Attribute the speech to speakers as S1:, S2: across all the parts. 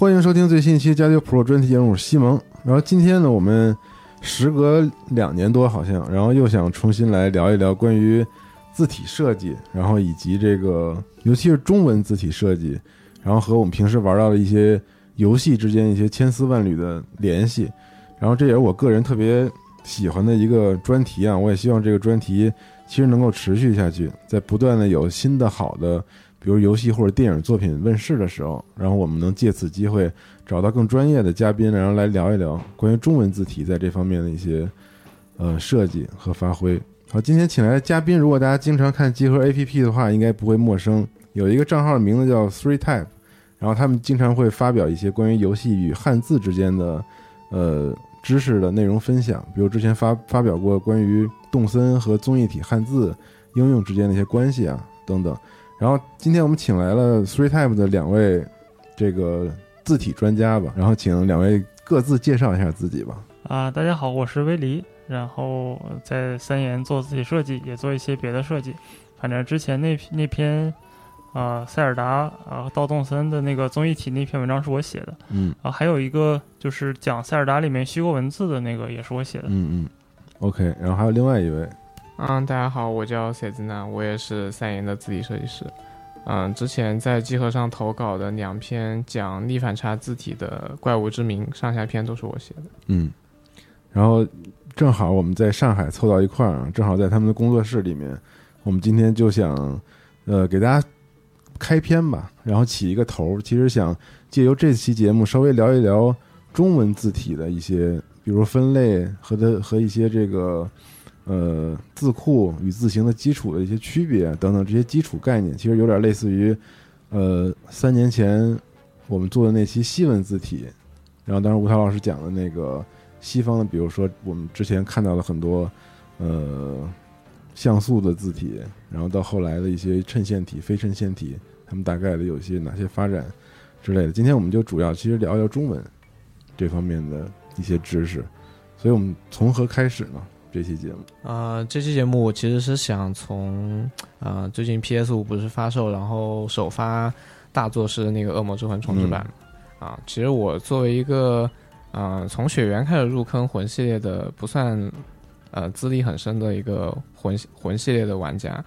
S1: 欢迎收听最新一期《加丢 Pro》专题节目，西蒙。然后今天呢，我们时隔两年多，好像，然后又想重新来聊一聊关于字体设计，然后以及这个，尤其是中文字体设计，然后和我们平时玩到的一些游戏之间一些千丝万缕的联系。然后这也是我个人特别喜欢的一个专题啊，我也希望这个专题其实能够持续下去，在不断的有新的好的。比如游戏或者电影作品问世的时候，然后我们能借此机会找到更专业的嘉宾，然后来聊一聊关于中文字体在这方面的一些呃设计和发挥。好，今天请来的嘉宾，如果大家经常看集合 APP 的话，应该不会陌生。有一个账号名字叫 Three Type，然后他们经常会发表一些关于游戏与汉字之间的呃知识的内容分享，比如之前发发表过关于动森和综艺体汉字应用之间的一些关系啊等等。然后今天我们请来了 Three Type 的两位这个字体专家吧，然后请两位各自介绍一下自己吧。
S2: 啊，大家好，我是威黎，然后在三言做字体设计，也做一些别的设计。反正之前那那篇啊塞尔达啊道动森的那个综艺体那篇文章是我写的，
S1: 嗯
S2: 啊，还有一个就是讲塞尔达里面虚构文字的那个也是我写的。
S1: 嗯嗯，OK，然后还有另外一位。
S3: 嗯，大家好，我叫谢子娜，我也是三言的字体设计师。嗯，之前在集合上投稿的两篇讲逆反差字体的《怪物之名》上下篇都是我写的。
S1: 嗯，然后正好我们在上海凑到一块儿啊，正好在他们的工作室里面，我们今天就想呃给大家开篇吧，然后起一个头儿，其实想借由这期节目稍微聊一聊中文字体的一些，比如分类和的和一些这个。呃，字库与字形的基础的一些区别等等这些基础概念，其实有点类似于，呃，三年前我们做的那期西文字体，然后当时吴涛老师讲的那个西方的，比如说我们之前看到了很多呃像素的字体，然后到后来的一些衬线体、非衬线体，他们大概的有些哪些发展之类的。今天我们就主要其实聊一聊中文这方面的一些知识，所以我们从何开始呢？这期节目
S3: 啊，这期节目我其实是想从啊，最近 PS 五不是发售，然后首发大作是那个《恶魔之魂》重置版啊。其实我作为一个啊，从血缘开始入坑魂系列的，不算呃资历很深的一个魂魂系列的玩家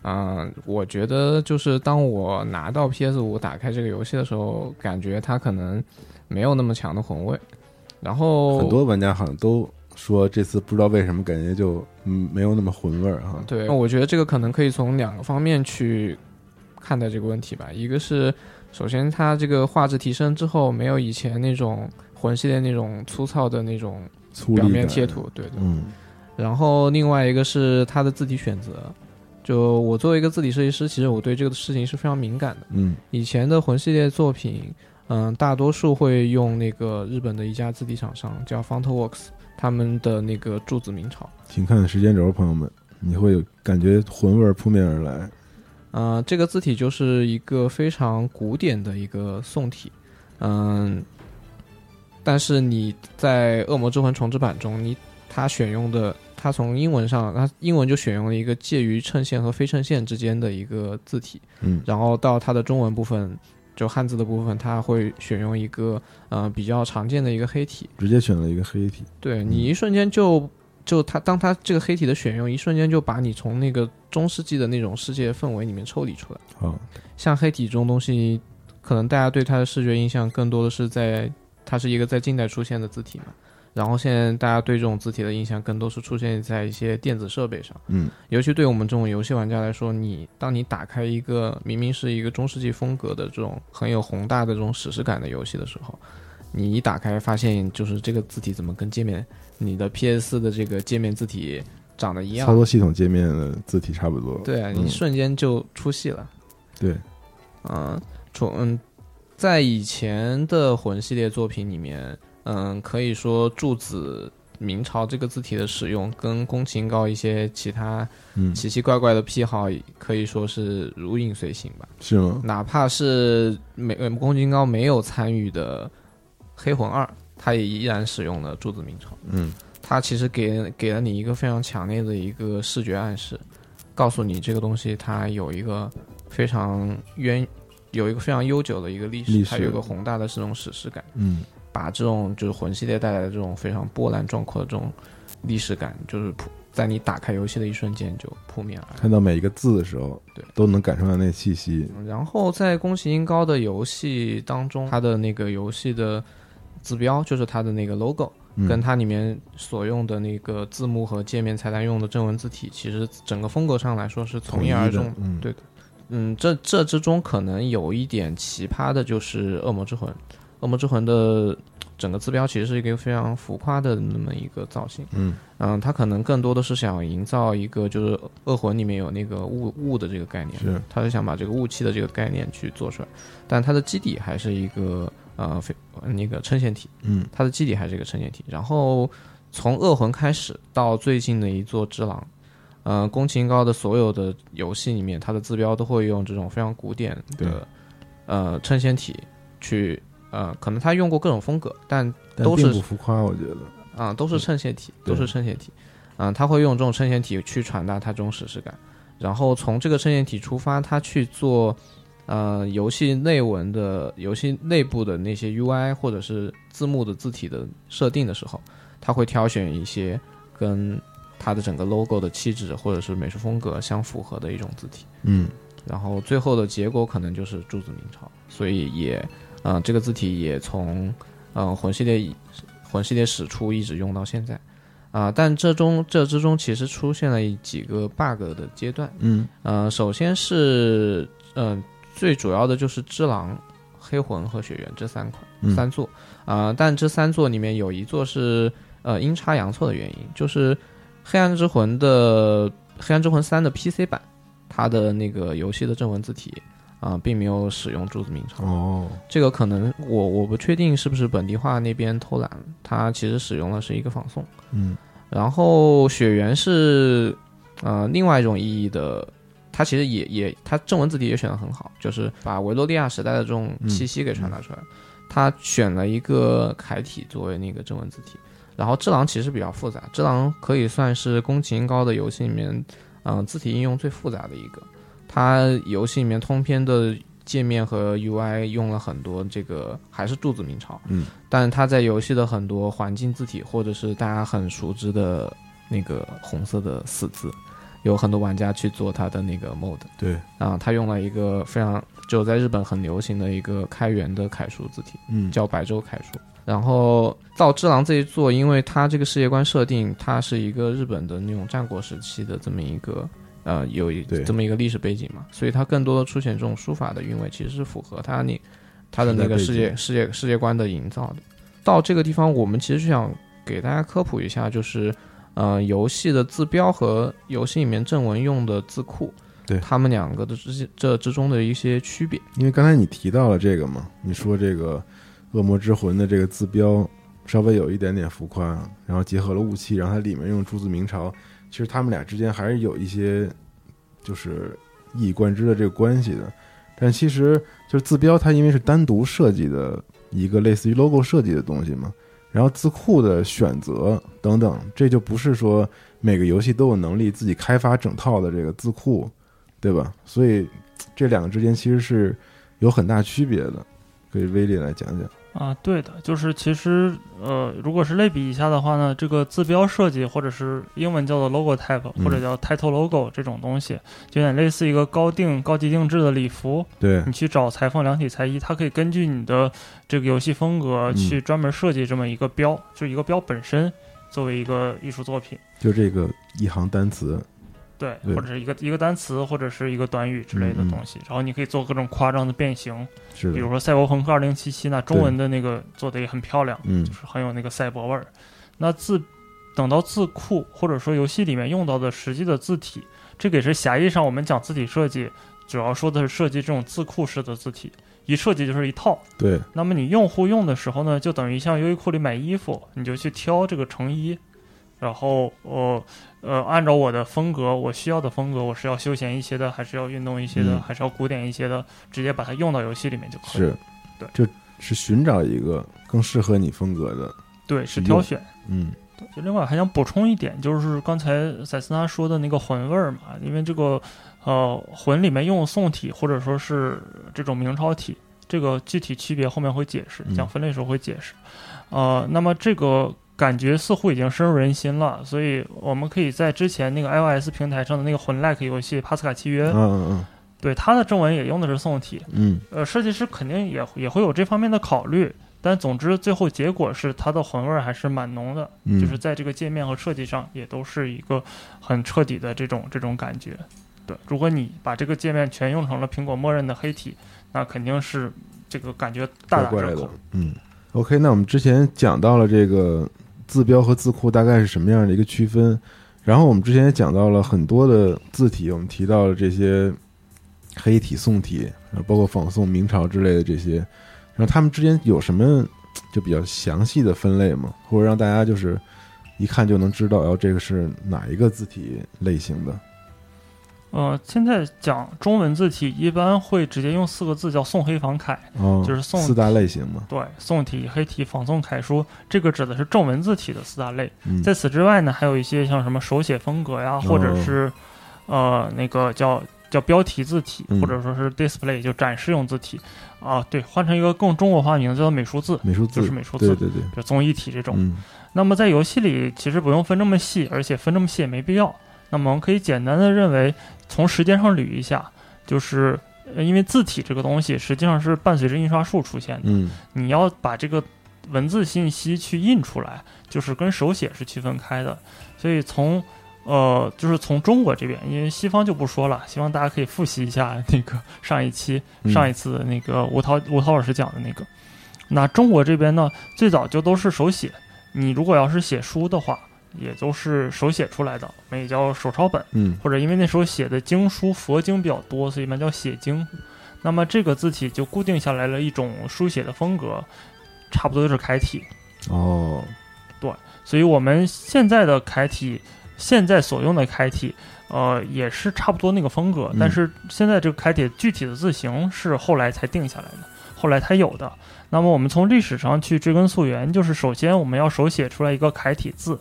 S3: 啊，我觉得就是当我拿到 PS 五打开这个游戏的时候，感觉它可能没有那么强的魂味，然后
S1: 很多玩家好像都。说这次不知道为什么感觉就嗯没有那么混味儿哈。
S3: 对，我觉得这个可能可以从两个方面去看待这个问题吧。一个是首先它这个画质提升之后，没有以前那种魂系列那种粗糙的那种表面贴图，对对。
S1: 嗯。
S3: 然后另外一个是它的字体选择，就我作为一个字体设计师，其实我对这个事情是非常敏感的。
S1: 嗯。
S3: 以前的魂系列作品嗯，大多数会用那个日本的一家字体厂商叫 FontWorks，他们的那个柱子明朝。
S1: 请看时间轴，朋友们，你会有感觉魂味扑面而来。
S3: 呃，这个字体就是一个非常古典的一个宋体，嗯，但是你在《恶魔之魂》重置版中，你它选用的，它从英文上，它英文就选用了一个介于衬线和非衬线之间的一个字体，
S1: 嗯
S3: 然后到它的中文部分，就汉字的部分，它会选用一个呃比较常见的一个黑体，
S1: 直接选了一个黑体。
S3: 对你一瞬间就就它当它这个黑体的选用，一瞬间就把你从那个中世纪的那种世界氛围里面抽离出来。
S1: 啊，
S3: 像黑体这种东西，可能大家对它的视觉印象更多的是在它是一个在近代出现的字体嘛。然后现在大家对这种字体的印象更多是出现在一些电子设备上，
S1: 嗯
S3: 尤其对我们这种游戏玩家来说，你当你打开一个明明是一个中世纪风格的这种很有宏大的这种史诗感的游戏的时候，你一打开发现就是这个字体怎么跟界面你的 PS 的这个界面字体长得一样
S1: 操，作系统界面的字体差不多。
S3: 对啊，
S1: 嗯
S3: 你瞬间就出戏了。
S1: 对，
S3: 嗯，从嗯，在以前的魂系列作品里面，嗯，可以说柱子明朝这个字体的使用，跟宫崎英高一些其他
S1: 嗯，
S3: 奇奇怪怪的癖好，可以说是如影随形吧。
S1: 是吗？
S3: 哪怕是没呃宫崎英高没有参与的《黑魂二》，他也依然使用了柱子明朝。
S1: 嗯
S3: 它其实给给了你一个非常强烈的一个视觉暗示，告诉你这个东西它有一个非常渊，有一个非常悠久的一个历史，
S1: 历史
S3: 它有一个宏大的这种史诗感，
S1: 嗯
S3: 把这种就是魂系列带来的这种非常波澜壮阔的这种历史感，就是扑在你打开游戏的一瞬间就扑面而来。
S1: 看到每一个字的时候，
S3: 对，
S1: 都能感受到那气息。
S3: 然后在宫崎英高的游戏当中，它的那个游戏的字标就是它的那个 logo，
S1: 嗯
S3: 跟它里面所用的那个字幕和界面菜单用的正文字体，其实整个风格上来说是从一而终对嗯，这这之中可能有一点奇葩的就是《恶魔之魂》，《恶魔之魂》的整个字标其实是一个非常浮夸的那么一个造型。
S1: 嗯
S3: 嗯，它可能更多的是想营造一个就是恶魂里面有那个雾雾的这个概念，
S1: 是
S3: 它是想把这个雾气的这个概念去做出来，但它的基底还是一个呃非那个衬线体，
S1: 嗯
S3: 它的基底还是一个衬线体。然后从恶魂开始到最近的一座之狼，呃，宫崎英高的所有的游戏里面，它的字标都会用这种非常古典的呃衬线体去呃，可能他用过各种风格，但
S1: 但
S3: 都是
S1: 浮夸，我觉得。
S3: 啊、都是衬线体，都是衬线体。嗯、他会用这种衬线体去传达他这种史诗感，然后从这个衬线体出发，他去做呃游戏内文的游戏内部的那些 UI 或者是字幕的字体的设定的时候，他会挑选一些跟它的整个 logo 的气质或者是美术风格相符合的一种字体。
S1: 嗯
S3: 然后最后的结果可能就是柱子明朝，所以也，呃，这个字体也从，呃，魂系列魂系列始出一直用到现在，啊、但这中这之中其实出现了几个 bug 的阶段，
S1: 嗯。
S3: 呃，首先是，嗯、最主要的就是只狼、黑魂和血缘这三款、
S1: 嗯。
S3: 三座，啊、但这三座里面有一座是呃阴差阳错的原因，就是黑暗之魂的黑暗之魂三的 PC 版，它的那个游戏的正文字体啊、并没有使用柱子明朝，
S1: 哦，
S3: 这个可能我我不确定是不是本地化那边偷懒，它其实使用的是一个仿宋。
S1: 嗯
S3: 然后血缘是呃另外一种意义的，它其实也也它正文字体也选的很好，就是把维多利亚时代的这种气息给传达出来。它选了一个楷体作为那个正文字体，然后《智狼》其实比较复杂，《智狼》可以算是宫崎英高的游戏里面，嗯、字体应用最复杂的一个。它游戏里面通篇的界面和 UI 用了很多这个还是柱子明朝，
S1: 嗯，
S3: 但它在游戏的很多环境字体或者是大家很熟知的那个红色的死字，有很多玩家去做它的那个 mode，
S1: 对，
S3: 啊，它用了一个非常就在日本很流行的一个开源的楷书字体，
S1: 嗯。
S3: 叫白州楷书。然后到《只狼》这一座，因为它这个世界观设定，它是一个日本的那种战国时期的这么一个呃有一
S1: 对
S3: 这么一个历史背景嘛，所以它更多的出现这种书法的韵味，其实是符合它你它的那个世界世界世界观的营造的。到这个地方，我们其实是想给大家科普一下，就是呃游戏的字标和游戏里面正文用的字库。
S1: 对
S3: 他们两个的之这之中的一些区别。
S1: 因为刚才你提到了这个嘛，你说这个《恶魔之魂》的这个字标稍微有一点点浮夸，然后结合了雾气，然后它里面用朱字明朝，其实他们俩之间还是有一些就是一以贯之的这个关系的。但其实就是字标，它因为是单独设计的一个类似于 logo 设计的东西嘛，然后字库的选择等等，这就不是说每个游戏都有能力自己开发整套的这个字库，对吧？所以这两个之间其实是有很大区别的。可以威力来讲讲。
S2: 啊，对的，就是其实呃，如果是类比一下的话呢，这个字标设计或者是英文叫做 logo type
S1: 嗯
S2: 或者叫 title logo 这种东西，就有点类似一个高定高级定制的礼服。
S1: 对
S2: 你去找裁缝量体裁衣，它可以根据你的这个游戏风格
S1: 嗯
S2: 去专门设计这么一个标，就一个标本身作为一个艺术作品。
S1: 就这个一行单词，
S2: 对，
S1: 对。
S2: 或者是一个一个单词，或者是一个短语之类的东西，然后你可以做各种夸张的变形，
S1: 是，
S2: 比如说《赛博朋克2077》那中文的那个做的也很漂亮，
S1: 嗯。
S2: 就是很有那个赛博味儿。那字等到字库或者说游戏里面用到的实际的字体，这个也是狭义上我们讲字体设计，主要说的是设计这种字库式的字体，一设计就是一套。
S1: 对，
S2: 那么你用户用的时候呢，就等于像优衣库里买衣服，你就去挑这个成衣，然后呃呃按照我的风格，我需要的风格，我是要休闲一些的，还是要运动一些的，
S1: 嗯
S2: 还是要古典一些的，直接把它用到游戏里面就可以。
S1: 是，
S2: 对
S1: 就是寻找一个更适合你风格的，
S2: 对，是挑选。
S1: 嗯
S2: 就另外还想补充一点，就是刚才塞斯纳说的那个魂味儿嘛，因为这个呃魂里面用宋体或者说是这种明朝体，这个具体区别后面会解释，
S1: 嗯
S2: 讲分类时候会解释。呃，那么这个感觉似乎已经深入人心了，所以我们可以在之前那个 iOS 平台上的那个魂 like 游戏《帕斯卡契约》
S1: 嗯嗯嗯
S2: 对它的正文也用的是宋体，
S1: 嗯
S2: 呃，设计师肯定也也会有这方面的考虑，但总之最后结果是它的魂味儿还是蛮浓的。
S1: 嗯，
S2: 就是在这个界面和设计上也都是一个很彻底的这种这种感觉。对，如果你把这个界面全用成了苹果默认的黑体，那肯定是这个感觉大打折扣。，
S1: 嗯。OK，那我们之前讲到了这个字标和字库大概是什么样的一个区分，然后我们之前也讲到了很多的字体，我们提到了这些黑体、宋体，然后包括仿宋、明朝之类的这些，然后他们之间有什么就比较详细的分类吗？或者让大家就是一看就能知道，然后，这个是哪一个字体类型的？
S2: 呃，现在讲中文字体一般会直接用四个字叫宋黑仿楷，
S1: 哦，
S2: 就是宋
S1: 四大类型嘛。
S2: 对，宋体、黑体、仿宋楷书，这个指的是正文字体的四大类。
S1: 嗯，
S2: 在此之外呢，还有一些像什么手写风格呀，或者是、呃那个叫叫标题字体，
S1: 嗯
S2: 或者说是 display 就展示用字体啊，对，换成一个更中国化名字叫美术字，
S1: 美术字
S2: 就是美术字
S1: 对对对，
S2: 就综艺体这种。
S1: 嗯
S2: 那么在游戏里其实不用分这么细，而且分这么细也没必要。那么我们可以简单的认为，从时间上捋一下，就是呃因为字体这个东西实际上是伴随着印刷术出现的。
S1: 嗯
S2: 你要把这个文字信息去印出来，就是跟手写是区分开的。所以从呃，就是从中国这边，因为西方就不说了，希望大家可以复习一下那个上一期、
S1: 嗯
S2: 上一次那个吴涛吴涛老师讲的那个。那中国这边呢，最早就都是手写。你如果要是写书的话，也都是手写出来的，我们也叫手抄本。
S1: 嗯
S2: 或者因为那时候写的经书佛经比较多，所以一般叫写经。那么这个字体就固定下来了一种书写的风格，差不多就是楷体。
S1: 哦对
S2: 所以我们现在的楷体，现在所用的楷体，呃，也是差不多那个风格。
S1: 嗯
S2: 但是现在这个楷体具体的字形是后来才定下来的，后来才有的。那么我们从历史上去追根溯源，就是首先我们要手写出来一个楷体字。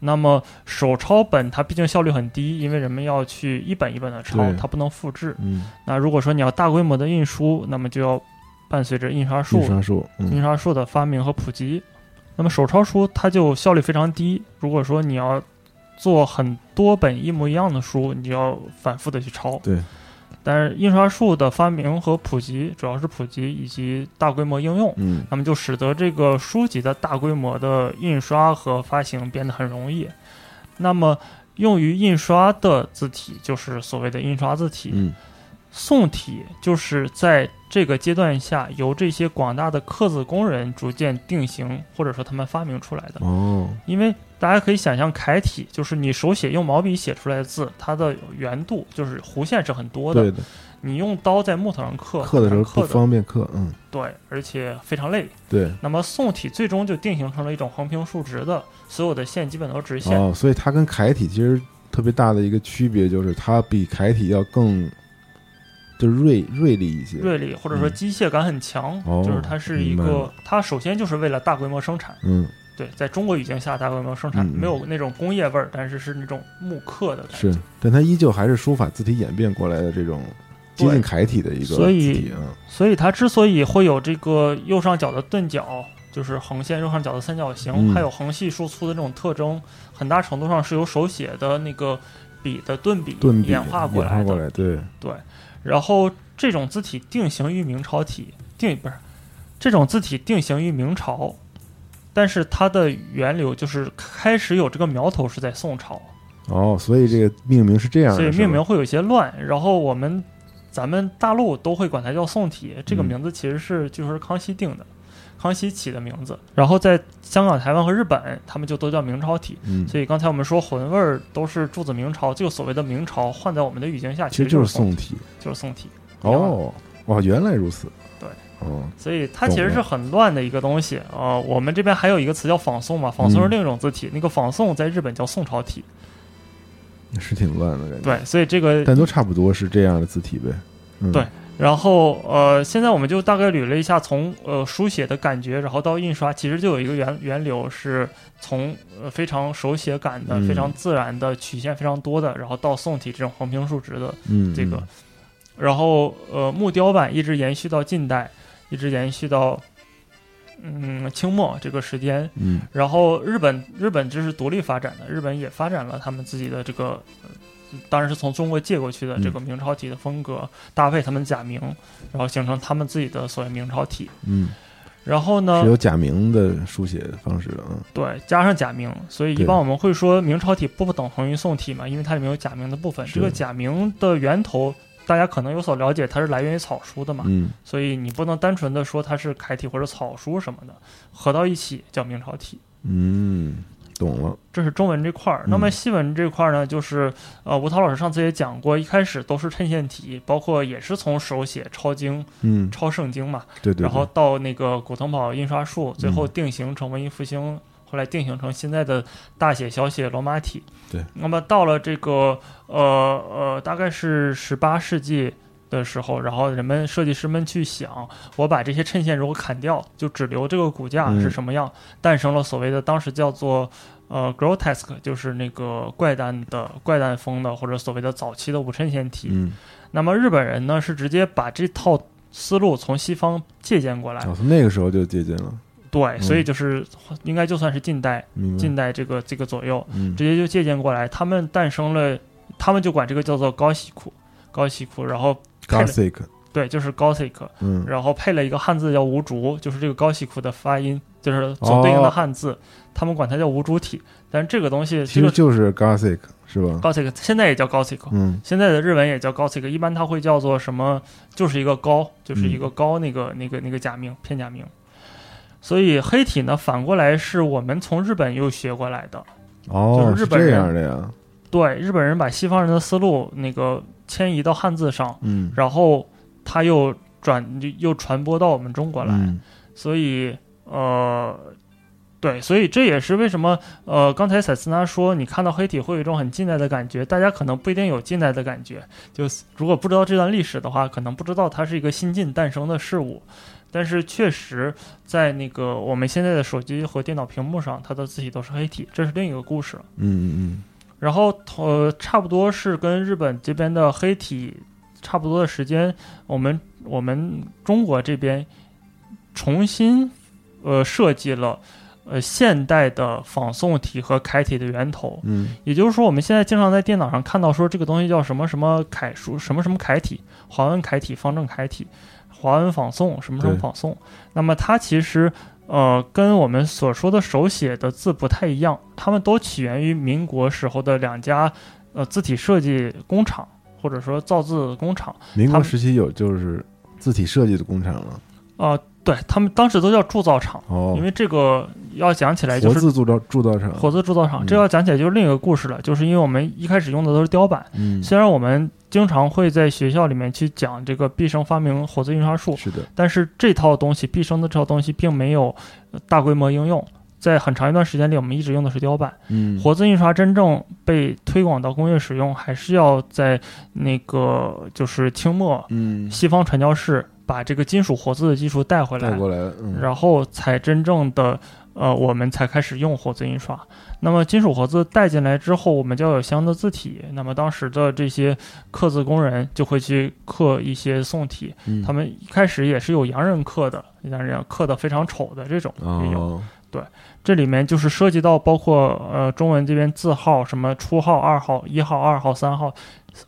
S2: 那么手抄本它毕竟效率很低，因为人们要去一本一本的抄，它不能复制。
S1: 嗯，
S2: 那如果说你要大规模的印书，那么就要伴随着印刷术
S1: 印刷术，嗯
S2: 印刷术的发明和普及。那么手抄书它就效率非常低。如果说你要做很多本一模一样的书，你就要反复的去抄。
S1: 对。
S2: 但是印刷术的发明和普及，主要是普及以及大规模应用，
S1: 嗯
S2: 那么就使得这个书籍的大规模的印刷和发行变得很容易。那么用于印刷的字体就是所谓的印刷字体。
S1: 嗯
S2: 宋体就是在这个阶段下由这些广大的刻字工人逐渐定型，或者说他们发明出来的。
S1: 哦，
S2: 因为大家可以想象，楷体就是你手写用毛笔写出来的字，它的圆度就是弧线是很多的。
S1: 对的，
S2: 你用刀在木头上刻，
S1: 刻的时候不方便刻，嗯，
S2: 对，而且非常累。
S1: 对。
S2: 那么宋体最终就定型成了一种横平竖直的，所有的线基本都是直线。
S1: 哦，所以它跟楷体其实特别大的一个区别就是，它比楷体要更就锐锐利一些。
S2: 锐利或者说
S1: 嗯
S2: 机械感很强，
S1: 哦
S2: 就是它是一个它首先就是为了大规模生产，
S1: 嗯，
S2: 对，在中国语境下大规模生产，没有那种工业味儿，但是是那种木刻的感觉。
S1: 是，但它依旧还是书法字体演变过来的这种接近楷体的一个字
S2: 所以。所以它之所以会有这个右上角的钝角，就是横线右上角的三角形，
S1: 嗯
S2: 还有横细竖粗的这种特征，很大程度上是由手写的那个笔的钝笔
S1: 顿笔
S2: 演化过来的。
S1: 来，对，
S2: 对，然后这种字体定型于明朝体，定不是这种字体定型于明朝，但是它的源流就是开始有这个苗头是在宋朝，
S1: 哦，所以这个命名是这样的，
S2: 所以命名会有些乱。然后我们咱们大陆都会管它叫宋体，这个
S1: 嗯
S2: 名字其实是就是康熙定的。康熙起的名字，然后在香港、台湾和日本，他们就都叫明朝体。
S1: 嗯，
S2: 所以刚才我们说魂味儿都是注子明朝，这个所谓的明朝换在我们的语境下，
S1: 其实
S2: 实
S1: 就是宋
S2: 宋体，就是宋体。
S1: 哦，哇，原来如此。
S2: 对，
S1: 哦，
S2: 所以它其实是很乱的一个东西。呃，我们这边还有一个词叫仿宋嘛，仿宋是
S1: 嗯
S2: 另一种字体，那个仿宋在日本叫宋朝体。
S1: 是挺乱的感觉。，
S2: 对，所以这个
S1: 但都差不多是这样的字体呗。嗯、
S2: 对然后呃，现在我们就大概捋了一下从呃书写的感觉，然后到印刷，其实就有一个源源流是从呃非常手写感的、
S1: 嗯。
S2: 非常自然的、曲线非常多的，然后到宋体这种横平竖直的
S1: 嗯，
S2: 这个。
S1: 嗯，
S2: 然后呃木雕版一直延续到近代，一直延续到嗯清末这个时间，
S1: 嗯。
S2: 然后日本日本这是独立发展的，日本也发展了他们自己的这个，呃当然是从中国借过去的
S1: 嗯
S2: 这个明朝体的风格，搭配他们假名，然后形成他们自己的所谓明朝体。
S1: 嗯，
S2: 然后呢
S1: 是，有假名的书写方式的啊。
S2: 对，加上假名，所以一般我们会说明朝体不等同于宋体嘛，因为它里面有假名的部分。这个假名的源头，大家可能有所了解，它是来源于草书的嘛，
S1: 嗯，
S2: 所以你不能单纯的说它是楷体或者草书什么的，合到一起叫明朝体。
S1: 嗯，懂了。
S2: 这是中文这块儿。
S1: 嗯
S2: 那么西文这块儿呢，就是呃，吴涛老师上次也讲过，一开始都是衬线体，包括也是从手写抄经、
S1: 嗯，
S2: 抄圣经嘛，
S1: 对对。
S2: 然后到那个古腾堡印刷术，最后
S1: 嗯
S2: 定型成文艺复兴，后来定型成现在的大写、小写、罗马体。
S1: 对。
S2: 那么到了这个呃呃，大概是十八世纪。的时候，然后人们设计师们去想，我把这些衬线如果砍掉，就只留这个骨架
S1: 嗯
S2: 是什么样，诞生了所谓的当时叫做呃 grotesque，就是那个怪诞的怪诞风的，或者所谓的早期的无衬线体。
S1: 嗯，
S2: 那么日本人呢是直接把这套思路从西方借鉴过来，
S1: 哦，从那个时候就借鉴了。
S2: 对，所以就是应该就算是近代。近代这个这个左右，
S1: 嗯
S2: 直接就借鉴过来，他们诞生了，他们就管这个叫做高喜库，高喜库，然后
S1: ，Gothic。
S2: 对，就是 Gothic，
S1: 嗯，
S2: 然后配了一个汉字叫无竹，就是这个高西库的发音，就是所对应的汉字，他们管它叫无主体。但是这个东西，
S1: 哦其实就是 Gothic 是吧
S2: ？Gothic 现在也叫 Gothic，、
S1: 嗯
S2: 现在的日文也叫 Gothic，一般它会叫做什么？就是一个高，就是一个
S1: 嗯
S2: 高那个、那个那个假名片假名。所以黑体呢，反过来是我们从日本又学过来的。
S1: 哦，
S2: 就是日本人
S1: 这样的呀。
S2: 对，日本人把西方人的思路那个迁移到汉字上，
S1: 嗯，
S2: 然后它又转又传播到我们中国来。
S1: 嗯
S2: 所以呃，对，所以这也是为什么呃，刚才塞斯纳说你看到黑体会有一种很近代的感觉，大家可能不一定有近代的感觉，就是如果不知道这段历史的话，可能不知道它是一个新近诞生的事物。但是确实，在那个我们现在的手机和电脑屏幕上，它的字体都是黑体，这是另一个故事嗯。
S1: 嗯嗯
S2: 然后呃，差不多是跟日本这边的黑体差不多的时间，我们我们中国这边重新呃设计了呃现代的仿宋体和楷体的源头。
S1: 嗯
S2: 也就是说，我们现在经常在电脑上看到说这个东西叫什么什么楷书，什么什么楷体，华文楷体、方正楷体、华文仿宋，什么什么仿宋。那么它其实呃跟我们所说的手写的字不太一样，它们都起源于民国时候的两家呃字体设计工厂或者说造字工厂。
S1: 民国时期有就是字体设计的工厂了。
S2: 啊、对他们当时都叫铸造厂，
S1: 哦
S2: 因，为这个要讲起来就是
S1: 活字铸造铸造厂。
S2: 活字铸造厂，
S1: 嗯
S2: 这要讲起来就是另一个故事了，就是因为我们一开始用的都是雕版，
S1: 嗯，
S2: 虽然我们经常会在学校里面去讲这个毕生发明活字印刷术，
S1: 是的，
S2: 但是这套东西毕生的这套东西并没有呃大规模应用。在很长一段时间里，我们一直用的是雕版。
S1: 嗯，
S2: 活字印刷真正被推广到工业使用，还是要在那个就是清末
S1: 嗯
S2: 西方传教士把这个金属活字的技术带回来，
S1: 带过来，嗯，
S2: 然后才真正的呃，我们才开始用活字印刷。那么金属活字带进来之后，我们就要有相应的字体。那么当时的这些刻字工人就会去刻一些宋体，
S1: 嗯
S2: 他们一开始也是有洋人刻的，洋人刻的非常丑的这种也有。
S1: 哦，
S2: 这里面就是涉及到包括呃中文这边字号，什么初号、二号、一号、二号、三号、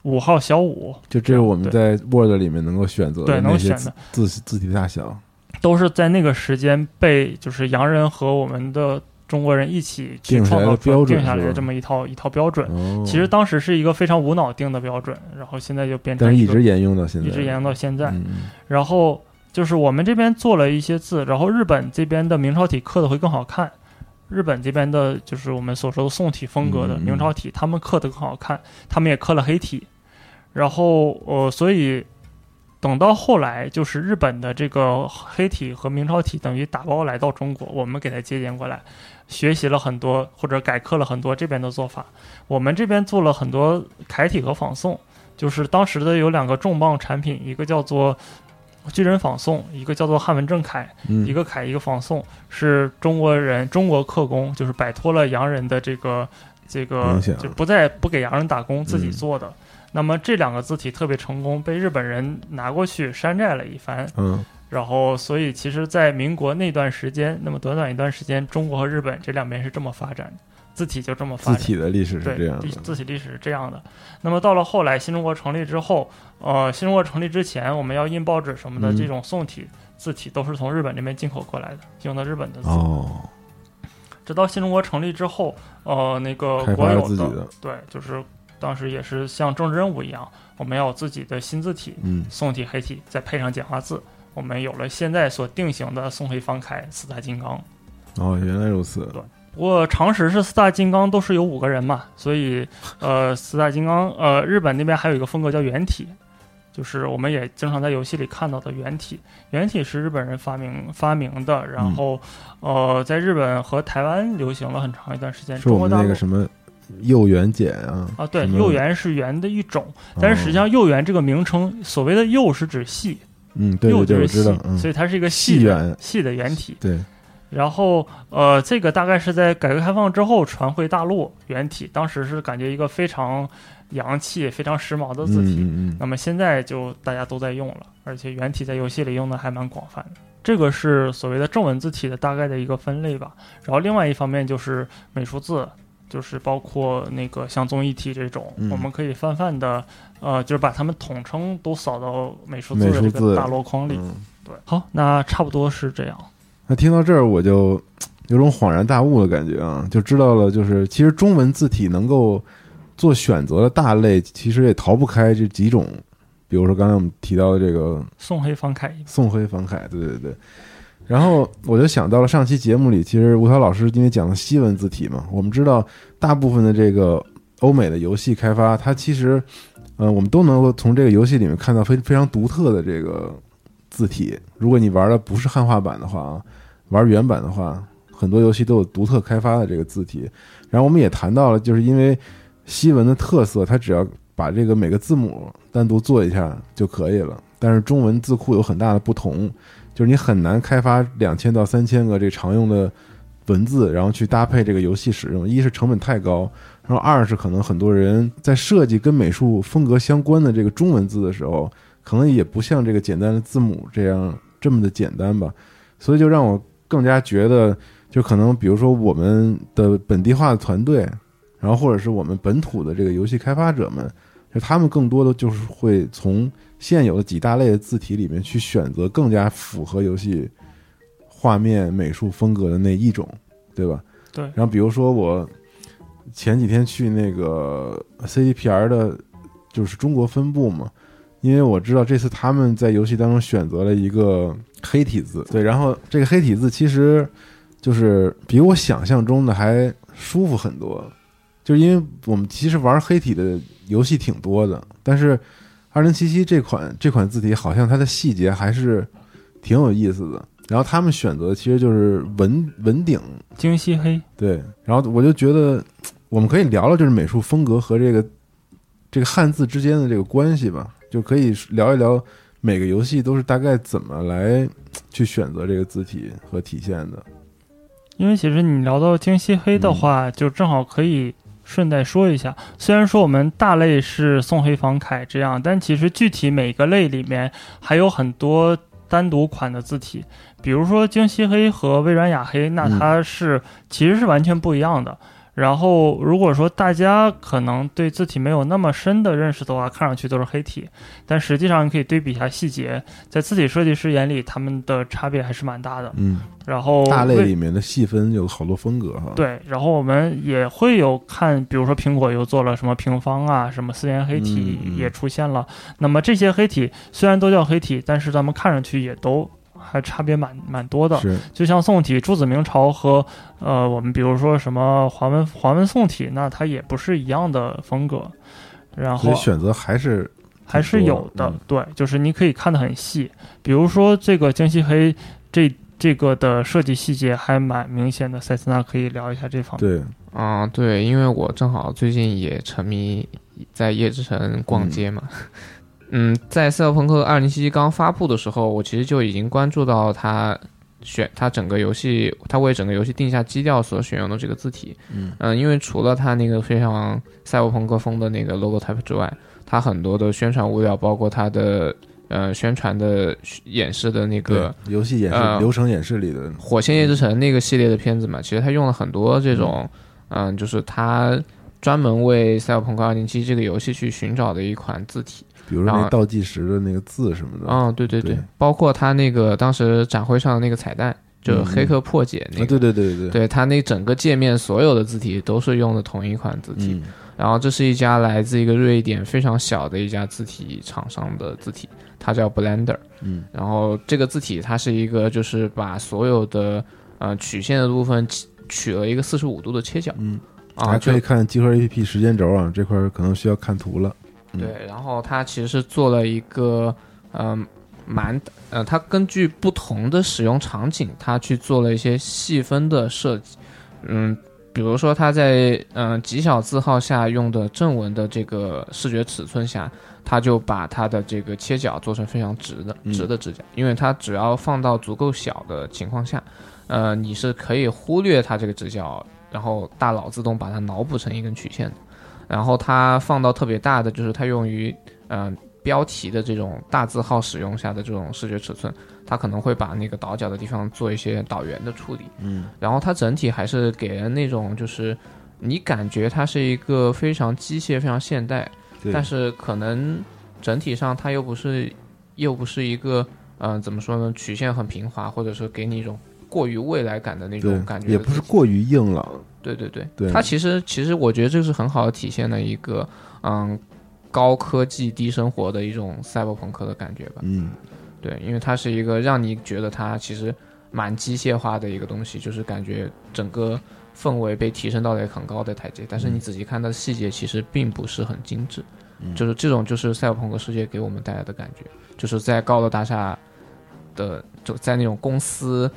S2: 五号、小五，
S1: 就这是我们在 Word 里面能够选择
S2: 对
S1: 的
S2: 能选的
S1: 字字体大小。
S2: 都是在那个时间被就是洋人和我们的中国人一起去创造
S1: 标准
S2: 定下来的这么一套一套标准。
S1: 哦，
S2: 其实当时是一个非常无脑定的标准，然后现在就变成一个
S1: 但是一直沿用到现在，
S2: 一直沿用到现在。
S1: 嗯
S2: 然后就是我们这边做了一些字，然后日本这边的明朝体刻的会更好看。日本这边的就是我们所说的宋体风格的明朝体，他们刻的更好看，他们也刻了黑体。然后呃，所以等到后来，就是日本的这个黑体和明朝体等于打包来到中国，我们给它借鉴过来，学习了很多或者改刻了很多这边的做法。我们这边做了很多楷体和仿宋，就是当时的有两个重磅产品，一个叫做巨人仿宋，一个叫做汉文正楷，
S1: 嗯，
S2: 一个楷一个仿宋，是中国人中国刻工，就是摆脱了洋人的这个这个，就不再不给洋人打工，自己
S1: 嗯
S2: 做的。那么这两个字体特别成功，被日本人拿过去山寨了一番。
S1: 嗯。
S2: 然后，所以其实，在民国那段时间，那么短短一段时间，中国和日本这两边是这么发展的，字体就这么发
S1: 字。体的历史是
S2: 对，
S1: 这样的，
S2: 字体历史是这样的。那么到了后来，新中国成立之后，呃，新中国成立之前，我们要印报纸什么的，
S1: 嗯
S2: 这种宋体字体都是从日本这边进口过来的，用的日本的字。
S1: 哦，
S2: 直到新中国成立之后，呃，那个国有
S1: 的，
S2: 对，就是当时也是像政治任务一样，我们要有自己的新字体，
S1: 嗯
S2: 宋体、黑体，再配上简化字，我们有了现在所定型的宋黑方楷四大金刚。
S1: 哦，原来如此，
S2: 不过常识是四大金刚都是有五个人嘛，所以呃，四大金刚呃，日本那边还有一个风格叫圆体，就是我们也经常在游戏里看到的圆体。圆体是日本人发明发明的，然后、呃，在日本和台湾流行了很长一段时间。
S1: 是我们
S2: 中国大陆
S1: 那个什么右圆碱啊，
S2: 啊，对，
S1: 什么
S2: 右圆是圆的一种，但是实际
S1: 哦
S2: 上幼圆这个名称，所谓的幼是指细，
S1: 嗯，对
S2: 右
S1: 对对，
S2: 就是细
S1: 我知道，，嗯，
S2: 所以它是一个
S1: 细圆
S2: 细的圆体。
S1: 对，
S2: 然后呃，这个大概是在改革开放之后传回大陆原体，当时是感觉一个非常洋气、非常时髦的字体。
S1: 嗯嗯
S2: 那么现在就大家都在用了，而且原体在游戏里用的还蛮广泛的。这个是所谓的正文字体的大概的一个分类吧。然后另外一方面就是美术字，就是包括那个像综艺体这种，
S1: 嗯
S2: 我们可以泛泛的呃，就是把它们统称都扫到美术字的这个大箩筐里。
S1: 嗯。
S2: 对，好，那差不多是这样。
S1: 那听到这儿，我就有种恍然大悟的感觉啊，就知道了，就是其实中文字体能够做选择的大类，其实也逃不开这几种，比如说刚才我们提到的这个
S2: 宋黑方楷，
S1: 宋黑方楷，对对对。然后我就想到了上期节目里，其实吴涛老师因为讲的西文字体嘛，我们知道大部分的这个欧美的游戏开发，它其实，呃，我们都能够从这个游戏里面看到非非常独特的这个字体。如果你玩的不是汉化版的话啊，玩原版的话，很多游戏都有独特开发的这个字体。然后我们也谈到了，就是因为西文的特色，它只要把这个每个字母单独做一下就可以了。但是中文字库有很大的不同，就是你很难开发两千到三千个这常用的文字，然后去搭配这个游戏使用。一是成本太高，然后二是可能很多人在设计跟美术风格相关的这个中文字的时候，可能也不像这个简单的字母这样这么的简单吧。所以就让我更加觉得，就可能比如说我们的本地化的团队，然后或者是我们本土的这个游戏开发者们，就他们更多的就是会从现有的几大类的字体里面去选择更加符合游戏画面美术风格的那一种，对吧？
S2: 对
S1: 然后比如说我前几天去那个 CDPR 的就是中国分部嘛，因为我知道这次他们在游戏当中选择了一个黑体字，对，然后这个黑体字其实就是比我想象中的还舒服很多，就是因为我们其实玩黑体的游戏挺多的，但是二零七七这款这款字体好像它的细节还是挺有意思的。然后他们选择其实就是文文鼎，
S2: 精细黑，
S1: 对。然后我就觉得我们可以聊聊就是美术风格和这个这个汉字之间的这个关系吧，就可以聊一聊每个游戏都是大概怎么来去选择这个字体和体现的。
S2: 因为其实你聊到京西黑的话，就正好可以顺带说一下。虽然说我们大类是宋黑仿楷这样，但其实具体每个类里面还有很多单独款的字体。比如说京西黑和微软雅黑，那它是其实是完全不一样的。然后如果说大家可能对字体没有那么深的认识的话，看上去都是黑体，但实际上你可以对比一下细节，在字体设计师眼里，他们的差别还是蛮大的。
S1: 嗯，
S2: 然后
S1: 大类里面的细分有好多风格哈。
S2: 对，然后我们也会有看，比如说苹果又做了什么平方啊，什么四言黑体也出现了。那么这些黑体虽然都叫黑体，但是咱们看上去也都。还差别蛮蛮多的，就像宋体、朱子明朝和呃，我们比如说什么华文华文宋体，那它也不是一样的风格。然后
S1: 选择还是
S2: 还是有的，对，就是你可以看得很细。比如说这个京西黑，这这个的设计细节还蛮明显的。塞斯纳可以聊一下这方面。
S1: 对，
S3: 啊，对，因为我正好最近也沉迷在夜之城逛街嘛。嗯，在《赛博朋克2077》刚发布的时候，我其实就已经关注到它选它整个游戏，它为整个游戏定下基调所选用的这个字体。
S1: 嗯
S3: 嗯，因为除了它那个非常赛博朋克风的那个 logo type 之外，它很多的宣传物料，包括它的呃宣传的演示的那个
S1: 游戏演示流程演示里的《
S3: 火线夜之城》那个系列的片子嘛，其实它用了很多这种，嗯，就是它专门为《赛博朋克2077》这个游戏去寻找的一款字体。
S1: 比如说那倒计时的那个字什么的
S3: 啊，对对对，包括他那个当时展会上的那个彩蛋，就是黑客破解那个，
S1: 对对对对对，
S3: 对他那整个界面所有的字体都是用的同一款字体。然后这是一家来自一个瑞典非常小的一家字体厂商的字体，它叫 Blender。
S1: 嗯，
S3: 然后这个字体它是一个就是把所有的呃曲线的部分取了一个四十五度的切角。
S1: 嗯，还可以看集合 APP 时间轴啊，这块可能需要看图了。
S3: 对，然后它其实是做了一个，嗯，蛮，呃，它根据不同的使用场景，它去做了一些细分的设计，嗯，比如说它在嗯极小字号下用的正文的这个视觉尺寸下，它就把它的这个切角做成非常直的直的直角，因为它只要放到足够小的情况下，呃，你是可以忽略它这个直角，然后大脑自动把它脑补成一根曲线的。然后它放到特别大的，就是它用于嗯标题的这种大字号使用下的这种视觉尺寸，它可能会把那个倒角的地方做一些导圆的处理。
S1: 嗯，
S3: 然后它整体还是给人那种就是你感觉它是一个非常机械、非常现代，但是可能整体上它又不是又不是一个嗯怎么说呢，曲线很平滑，或者说给你一种过于未来感的那种感觉，
S1: 也不是过于硬朗。
S3: 对对对，它其实其实我觉得这是很好的体现了一个嗯高科技低生活的一种赛博朋克的感觉吧。
S1: 嗯，
S3: 对，因为它是一个让你觉得它其实蛮机械化的一个东西，就是感觉整个氛围被提升到了一个很高的台阶。但是你仔细看它的细节，其实并不是很精致。就是这种就是赛博朋克世界给我们带来的感觉，就是在高楼大厦的就在那种公司。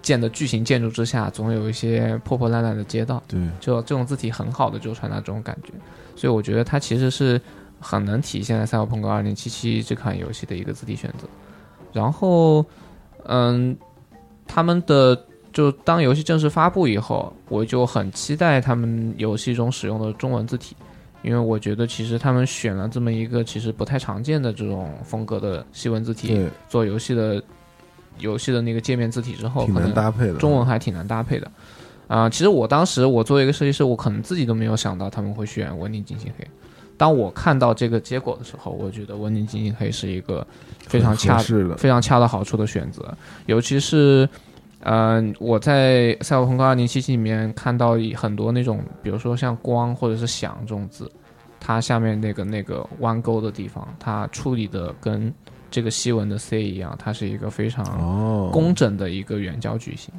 S3: 建的巨型建筑之下，总有一些破破烂烂的街道。
S1: 对，
S3: 就这种字体很好的就传达这种感觉，所以我觉得它其实是很能体现在《赛博朋克2077》这款游戏的一个字体选择。然后，嗯，他们的就当游戏正式发布以后，我就很期待他们游戏中使用的中文字体，因为我觉得其实他们选了这么一个其实不太常见的这种风格的西文字体做游戏的。游戏的那个界面字体之后，
S1: 挺难搭配的，
S3: 中文还挺难搭配的，啊，其实我当时我作为一个设计师，我可能自己都没有想到他们会选文鼎金星黑。当我看到这个结果的时候，我觉得文鼎金星黑是一个非常恰非常恰到好处的选择，尤其是，嗯，我在赛博朋克二零七七里面看到很多那种，比如说像光或者是响这种字。它下面那个那个弯钩的地方，它处理的跟这个西文的 C 一样，它是一个非常
S1: 哦，
S3: 工整的一个圆角矩形。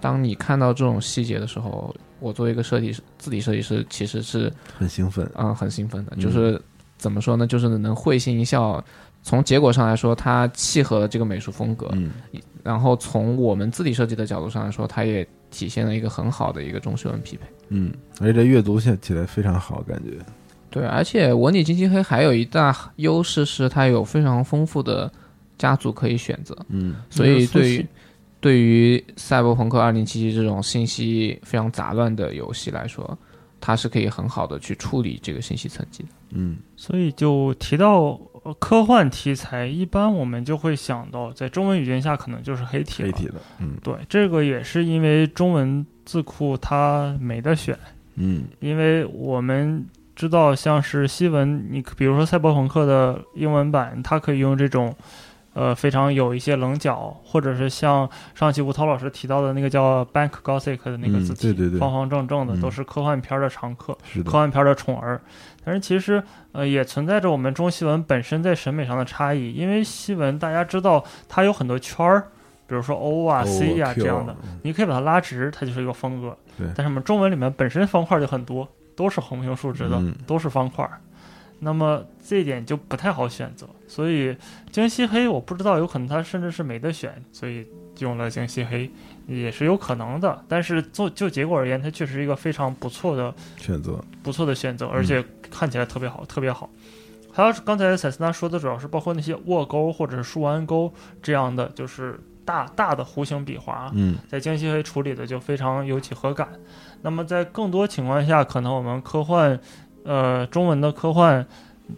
S3: 当你看到这种细节的时候，我作为一个设计师，字体设计师，其实是
S1: 很兴奋，
S3: 嗯很兴奋的，
S1: 嗯。
S3: 就是怎么说呢，就是能会心一笑。从结果上来说，它契合了这个美术风格，
S1: 嗯。
S3: 然后从我们字体设计的角度上来说，它也体现了一个很好的一个中西文匹配。
S1: 嗯，而且这阅读起起来非常好，感觉，
S3: 对，而且文理金漆黑还有一大优势是它有非常丰富的家族可以选择，
S1: 嗯
S3: 所以对于对于赛博朋克二零七七这种信息非常杂乱的游戏来说，它是可以很好的去处理这个信息层级的。
S1: 嗯
S2: 所以就提到呃科幻题材，一般我们就会想到，在中文语境下可能就是黑体了。
S1: 黑体的，嗯
S2: 对，这个也是因为中文字库它没得选，
S1: 嗯
S2: 因为我们知道像是西文，你比如说赛博朋克的英文版，它可以用这种。呃，非常有一些棱角，或者是像上期吴涛老师提到的那个叫 Bank Gothic 的那个
S1: 嗯
S2: 字体，
S1: 对对对
S2: 方方正正的，
S1: 嗯
S2: 都是科幻片儿的常客。科幻片的宠儿，但是其实呃也存在着我们中西文本身在审美上的差异，因为西文大家知道它有很多圈儿，比如说 O 啊、C
S1: 啊、
S2: 这样的，
S1: 嗯
S2: 你可以把它拉直，它就是一个风格。
S1: 对
S2: 但是我们中文里面本身方块就很多，都是横平竖直的，
S1: 嗯
S2: 都是方块儿，那么这一点就不太好选择。所以京西黑我不知道，有可能它甚至是没得选，所以用了京西黑也是有可能的。但是做就结果而言，它确实是一个非常不错的
S1: 选择，
S2: 不错的选择，而且看起来特别好，特别好。还有刚才塞斯纳说的，主要是包括那些卧钩或者是竖弯钩这样的，就是大大的弧形笔划，
S1: 嗯
S2: 在精细黑处理的就非常有几何感。那么在更多情况下，可能我们科幻，呃，中文的科幻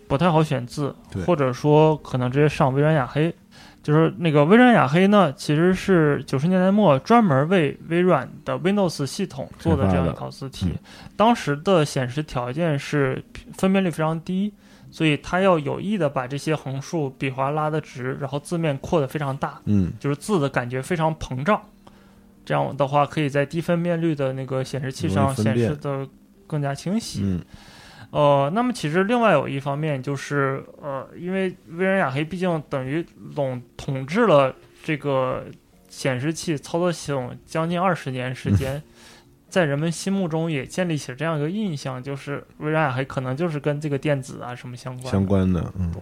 S2: 不太好选字，或者说可能直接上微软雅黑。就是那个微软雅黑呢，其实是九十年代末专门为微软的 Windows 系统做的这样一套字体。
S1: 嗯
S2: 当时的显示条件是分辨率非常低，所以它要有意的把这些横竖笔划拉的直，然后字面扩的非常大。
S1: 嗯
S2: 就是字的感觉非常膨胀，这样的话可以在低分辨率的那个显示器上显示的更加清晰。
S1: 嗯
S2: 呃，那么其实另外有一方面就是，呃，因为微软雅黑毕竟等于垄统治了这个显示器操作系统将近二十年时间。在人们心目中也建立起这样一个印象，就是微软雅黑可能就是跟这个电子啊什么相关
S1: 相关的，嗯
S2: 对，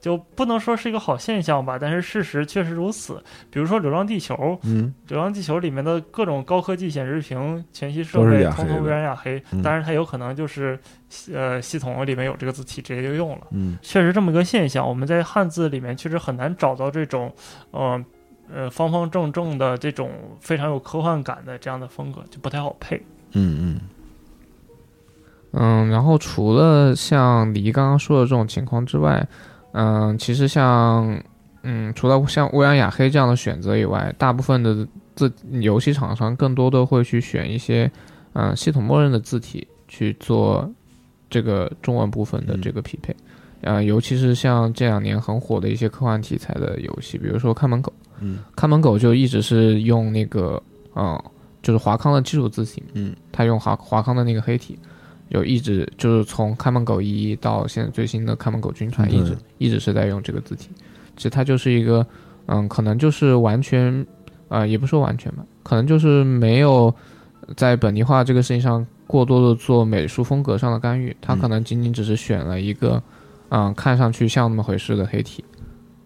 S2: 就不能说是一个好现象吧，但是事实确实如此。比如说《流浪地球》，《
S1: 嗯
S2: 流浪地球》里面的各种高科技显示屏、全息设备，通通微软雅黑
S1: 嗯，
S2: 当然它有可能就是呃系统里面有这个字体，直接就用了。
S1: 嗯
S2: 确实这么一个现象，我们在汉字里面确实很难找到这种，呃呃方方正正的这种非常有科幻感的这样的风格，就不太好配。
S1: 嗯嗯
S3: 嗯，然后除了像李刚刚说的这种情况之外，嗯，其实像嗯，除了像欧阳雅黑这样的选择以外，大部分的字游戏厂商更多的会去选一些嗯系统默认的字体去做这个中文部分的这个匹配。呃，尤其是像这两年很火的一些科幻题材的游戏，比如说《看门狗》，
S1: 嗯。
S3: 看门狗就一直是用那个嗯，就是华康的基础字体，
S1: 嗯。
S3: 他用华华康的那个黑体，有一直就是从看门狗一到现在最新的看门狗军团，一直一直是在用这个字体。其实它就是一个，嗯，可能就是完全，呃，也不说完全吧，可能就是没有在本地化这个事情上过多的做美术风格上的干预，它
S1: 嗯。
S3: 可能仅仅只是选了一个，嗯，看上去像那么回事的黑体。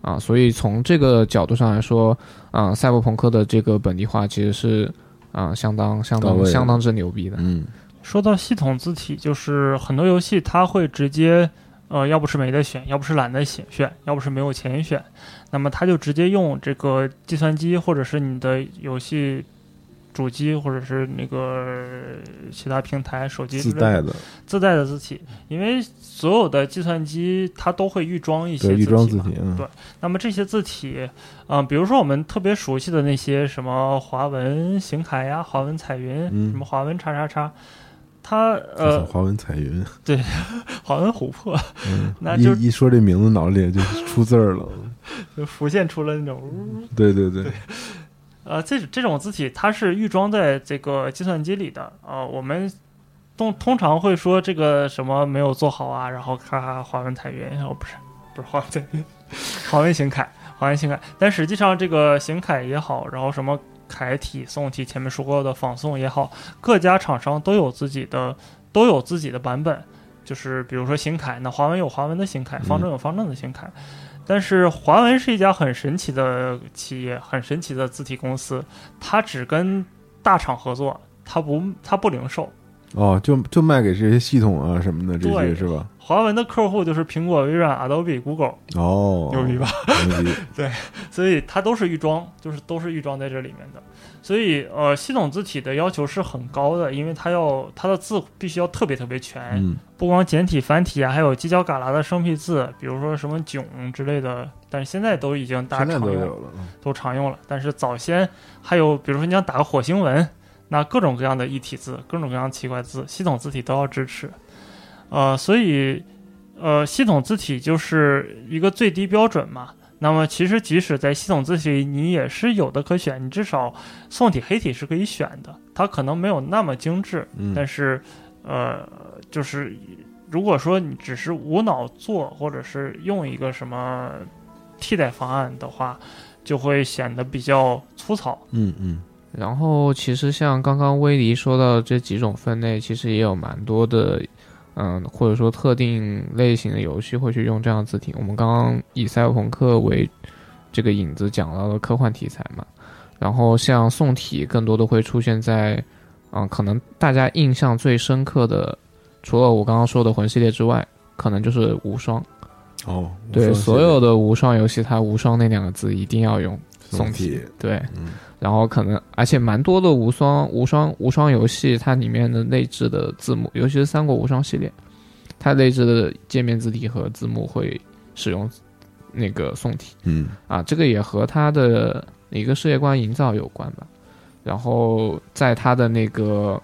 S3: 啊，所以从这个角度上来说，啊，赛博朋克的这个本地化其实是啊相当相当相当之牛逼的。
S1: 嗯
S2: 说到系统字体，就是很多游戏它会直接，呃，要不是没得选，要不是懒得选选，要不是没有钱选，那么它就直接用这个计算机或者是你的游戏主机或者是那个其他平台手机
S1: 自带的。
S2: 自带的字体，因为所有的计算机它都会预装一些
S1: 对预装字体，嗯。
S2: 对那么这些字体，嗯、比如说我们特别熟悉的那些什么华文行楷呀、华文彩云，
S1: 嗯。
S2: 什么华文叉叉叉，它呃，
S1: 华文彩云。
S2: 对，华文琥珀
S1: 嗯。
S2: 那就
S1: 一一说这名字，脑子里就出字儿了。
S2: 就 浮现出了那种，
S1: 对对。对，
S2: 呃，这这种字体它是预装在这个计算机里的，呃，我们通通常会说这个什么没有做好啊，然后咔咔华文彩云，哦不是不是华文彩云，华文行楷，华文行楷，但实际上这个行楷也好，然后什么楷体、宋体，前面说过的仿宋也好，各家厂商都有自己的都有自己的版本，就是比如说行楷，那华文有华文的行楷，方正有方正的行楷。但是华文是一家很神奇的企业，很神奇的字体公司，它只跟大厂合作，它不它不零售。
S1: 哦，就就卖给这些系统啊什么的这些是吧？
S2: 华文的客户就是苹果、微软、Adobe、Google，
S1: 哦，
S2: 牛逼吧？
S1: 牛逼，
S2: 所以它都是预装，就是都是预装在这里面的。所以呃，系统字体的要求是很高的，因为它要它的字必须要特别特别全，
S1: 嗯
S2: 不光简体、繁体啊，还有犄角旮旯的生僻字，比如说什么囧之类的，但是现在都已经大家常用
S1: 了，嗯
S2: 都常用了。但是早先还有，比如说你想打个火星文，那各种各样的异体字，各种各样奇怪字，系统字体都要支持。呃，所以呃，系统字体就是一个最低标准嘛。那么其实即使在系统字体，你也是有的可选，你至少宋体、黑体是可以选的，它可能没有那么精致，
S1: 嗯
S2: 但是呃，就是如果说你只是无脑做，或者是用一个什么替代方案的话，就会显得比较粗糙。
S1: 嗯嗯
S3: 然后其实像刚刚威黎说到这几种分类，其实也有蛮多的，嗯，或者说特定类型的游戏会去用这样的字体。我们刚刚以赛博朋克为这个影子讲到了科幻题材嘛，然后像宋体更多的会出现在，嗯，可能大家印象最深刻的，除了我刚刚说的魂系列之外，可能就是无双。
S1: 哦，
S3: 对，所有的无双游戏，它无双那两个字一定要用宋
S1: 宋体，
S3: 对，
S1: 嗯
S3: 然后可能而且蛮多的无双无双无双游戏，它里面的内置的字幕，尤其是三国无双系列，它内置的界面字体和字幕会使用那个宋体
S1: 嗯
S3: 啊，这个也和它的一个世界观营造有关吧。然后在它的那个。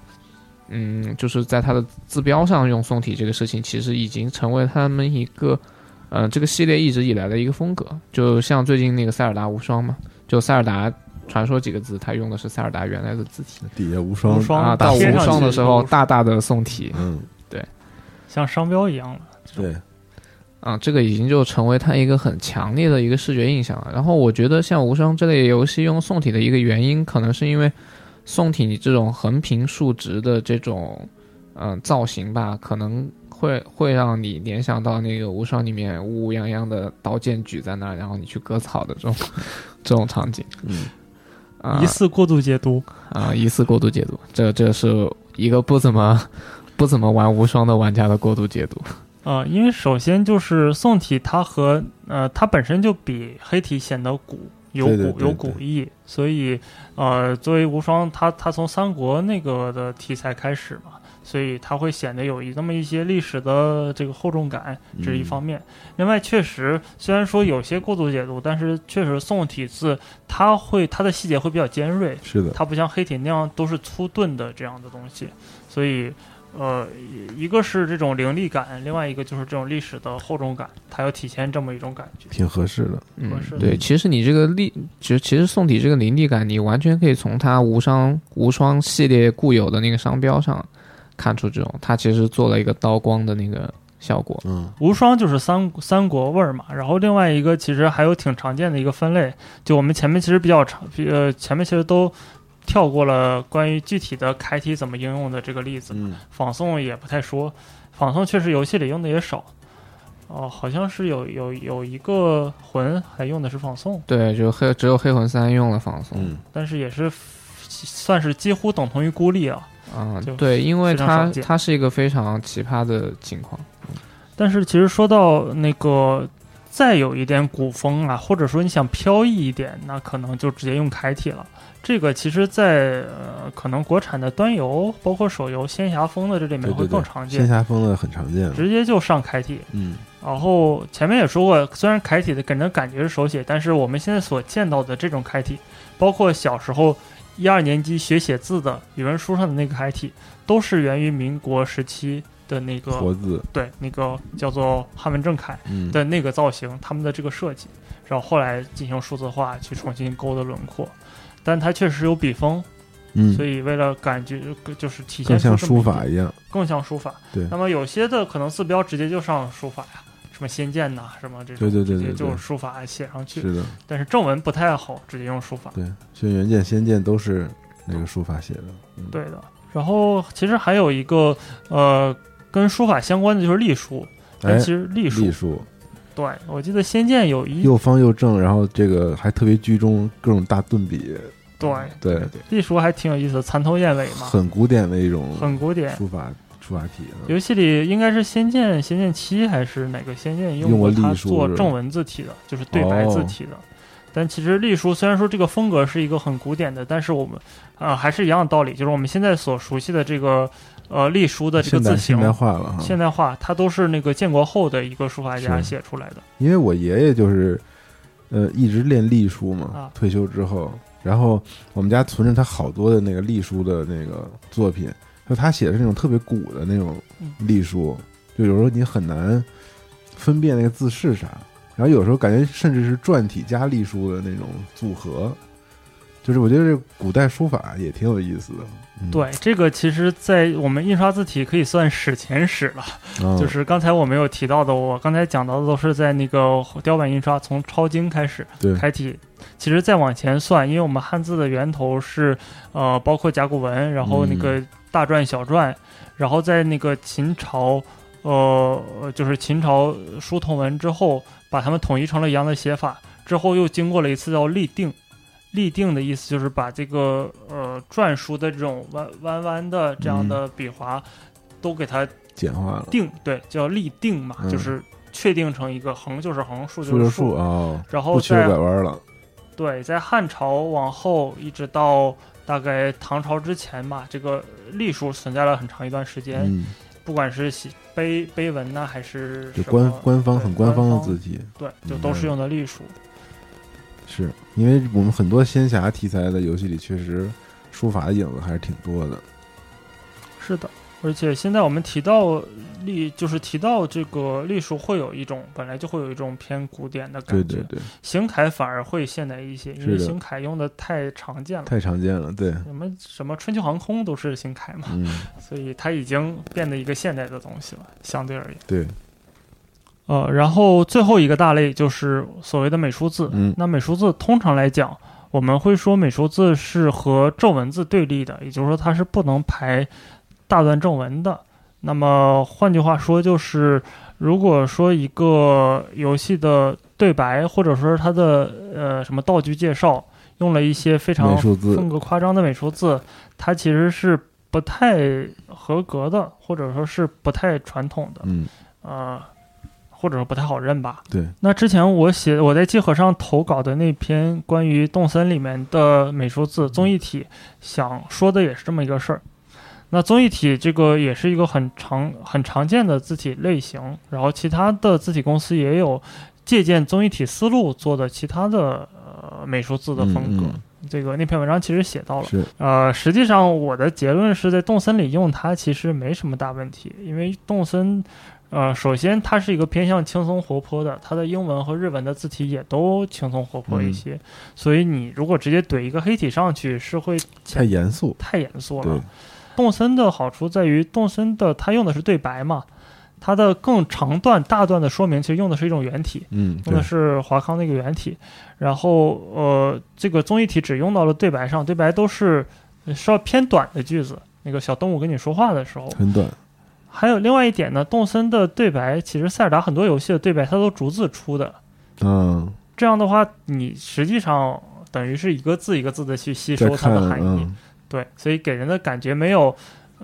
S3: 嗯，就是在它的字标上用宋体这个事情，其实已经成为他们一个，呃，这个系列一直以来的一个风格。就像最近那个塞尔达无双嘛，就塞尔达传说几个字，它用的是塞尔达原来的字体
S1: 底下无双
S2: 无双
S3: 啊。到无双的时候，大大的宋体
S1: 嗯对
S2: 像商标一样了。
S1: 对，
S3: 啊，这个已经就成为它一个很强烈的一个视觉印象了。然后我觉得像无双这类游戏用宋体的一个原因，可能是因为宋体你这种横平竖直的这种嗯、造型吧，可能会会让你联想到那个无双里面乌乌泱泱的刀剑举在那儿，然后你去割草的这种 这种场景。
S1: 嗯
S3: 啊
S2: 疑似过度解读，
S3: 啊，疑似过度解读，这这是一个不怎么 不怎么玩无双的玩家的过度解读。
S2: 啊，因为首先就是宋体，它和呃它本身就比黑体显得古，有古有古意，所以呃作为无双，它它从三国那个的题材开始嘛，所以它会显得有一那么一些历史的这个厚重感，这是一
S1: 嗯
S2: 方面。另外，确实虽然说有些过度解读，但是确实宋体字它会它的细节会比较尖锐，
S1: 是的，
S2: 它不像黑体那样都是粗钝的这样的东西，所以呃，一个是这种凌厉感，另外一个就是这种历史的厚重感，它要体现这么一种感觉。
S1: 挺合适的。
S3: 嗯
S2: 合适，
S3: 对，其实你这个力，其实其实宋体这个凌厉感，你完全可以从它无双无双系列固有的那个商标上看出这种，它其实做了一个刀光的那个效果。
S1: 嗯
S2: 无双就是三三国味儿嘛，然后另外一个其实还有挺常见的一个分类，就我们前面其实比较长，呃，前面其实都跳过了关于具体的开体怎么应用的这个例子，
S1: 嗯
S2: 仿宋也不太说，仿宋确实游戏里用的也少。哦，好像是有有有一个魂还用的是仿宋，
S3: 对，就黑只有黑魂三用了仿宋
S1: 嗯
S2: 但是也是算是几乎等同于孤立啊。就，
S3: 啊对，因为它它是一个非常奇葩的情况。
S2: 但是其实说到那个再有一点古风啊，或者说你想飘逸一点，那可能就直接用楷体了。这个其实在，呃可能国产的端游包括手游仙侠风的这里面会
S1: 对对对，
S2: 更常见，
S1: 仙侠风的很常见。
S2: 直接就上楷体。
S1: 嗯
S2: 然后前面也说过，虽然楷体的给人感觉是手写，但是我们现在所见到的这种楷体，包括小时候一二年级学写字的语文书上的那个楷体，都是源于民国时期的那个
S1: 活字，
S2: 对那个叫做汉文正楷
S1: 嗯
S2: 的那个造型，他们的这个设计，然后后来进行数字化去重新勾的轮廓，但它确实有笔锋，
S1: 嗯，
S2: 所以为了感觉就是体现出这么一
S1: 书法一样，
S2: 更像书法。
S1: 对
S2: 那么有些的可能字标直接就上书法呀，什么仙剑呐，什么这种，
S1: 对对对
S2: 就
S1: 是
S2: 书法写上去。
S1: 是的，
S2: 但是正文不太好直接用书法。
S1: 对，轩辕剑、仙剑都是那个书法写的，嗯，
S2: 对的。然后其实还有一个呃跟书法相关的就是隶书，但
S1: 哎
S2: 其，实隶书，
S1: 隶书
S2: 对我记得仙剑有一
S1: 又方又正，然后这个还特别居中，各种大顿笔，
S2: 对
S1: 对，
S2: 隶书还挺有意思的，蚕头燕尾嘛，
S1: 很古典的一种
S2: 很古典。
S1: 书法书法体啊，
S2: 游戏里应该是《仙剑》《仙剑七》还是哪个《仙剑》
S1: 用过
S2: 过它做正文字体的，就是对白字体的。但其实隶书虽然说这个风格是一个很古典的，但是我们呃还是一样的道理，就是我们现在所熟悉的这个呃隶书的这个字形
S1: 现代化了，
S2: 现代化，它都是那个建国后的一个书法家写出来的。
S1: 因为我爷爷就是，呃，一直练隶书嘛，
S2: 啊。
S1: 退休之后，然后我们家存着他好多的那个隶书的那个作品，就他写的是那种特别古的那种
S2: 嗯
S1: 隶书，就有时候你很难分辨那个字是啥，然后有时候感觉甚至是篆体加隶书的那种组合，就是我觉得这古代书法也挺有意思的，嗯、
S2: 对，这个其实，在我们印刷字体可以算史前史了。
S1: 嗯，
S2: 就是刚才我没有提到的，我刚才讲到的都是在那个雕版印刷从抄经开始
S1: 对
S2: 开体。其实再往前算，因为我们汉字的源头是呃，包括甲骨文，然后那个大篆、小篆，然后在那个秦朝，呃，就是秦朝书同文之后，把它们统一成了一样的写法，之后又经过了一次叫立定。立定的意思就是把这个呃篆书的这种弯弯弯的这样的笔划，都给它
S1: 简化了，
S2: 定，对，叫立定嘛，
S1: 嗯。
S2: 就是确定成一个横就是横，竖
S1: 就
S2: 是
S1: 竖哦，
S2: 然后
S1: 不曲拐
S2: 在
S1: 弯了，
S2: 对，在汉朝往后一直到大概唐朝之前吧，这个隶书存在了很长一段时间，
S1: 嗯，
S2: 不管是写碑碑文呢、还是
S1: 就官官方很官方的字体，
S2: 对，就
S1: 嗯
S2: 都是用的隶书。
S1: 是因为我们很多仙侠题材的游戏里，确实书法的影子还是挺多的。
S2: 是的，而且现在我们提到隶，就是提到这个隶书，会有一种本来就会有一种偏古典的感觉，
S1: 对对对，
S2: 行楷反而会现代一些，因为行楷用的太常见了。
S1: 太常见了。对，
S2: 什么什么春秋航空都是行楷嘛，
S1: 嗯，
S2: 所以它已经变得一个现代的东西了，相对而言。
S1: 对，
S2: 呃，然后最后一个大类就是所谓的美术字。
S1: 嗯
S2: 那美术字通常来讲，我们会说美术字是和正文字对立的，也就是说它是不能排大段正文的。那么换句话说，就是如果说一个游戏的对白，或者说它的呃什么道具介绍，用了一些非常风格夸张的美术字，它其实是不太合格的，或者说是不太传统的，
S1: 嗯，
S2: 呃，或者说不太好认吧。
S1: 对，
S2: 那之前我写我在集合上投稿的那篇关于动森里面的美术字综艺体，想说的也是这么一个事儿。那综艺体这个也是一个很常很常见的字体类型，然后其他的字体公司也有借鉴综艺体思路做的其他的呃美术字的风格。
S1: 嗯
S2: 这个那篇文章其实写到了，呃，实际上我的结论是在动森里用它其实没什么大问题，因为动森，呃，首先它是一个偏向轻松活泼的，它的英文和日文的字体也都轻松活泼一些，所以你如果直接怼一个黑体上去，是会
S1: 太严肃。
S2: 太严肃了。，动森的好处在于，动森的它用的是对白嘛，它的更长段、大段的说明其实用的是一种原体，
S1: 嗯，
S2: 用的，是华康那个原体，然后呃，这个综艺体只用到了对白上，对白都是呃稍偏短的句子。那个小动物跟你说话的时候，
S1: 很短。
S2: 还有另外一点呢，动森的对白其实塞尔达很多游戏的对白它都逐字出的，
S1: 嗯，
S2: 这样的话，你实际上等于是一个字一个字的去吸收它，的含义，
S1: 嗯，
S2: 对，所以给人的感觉没有。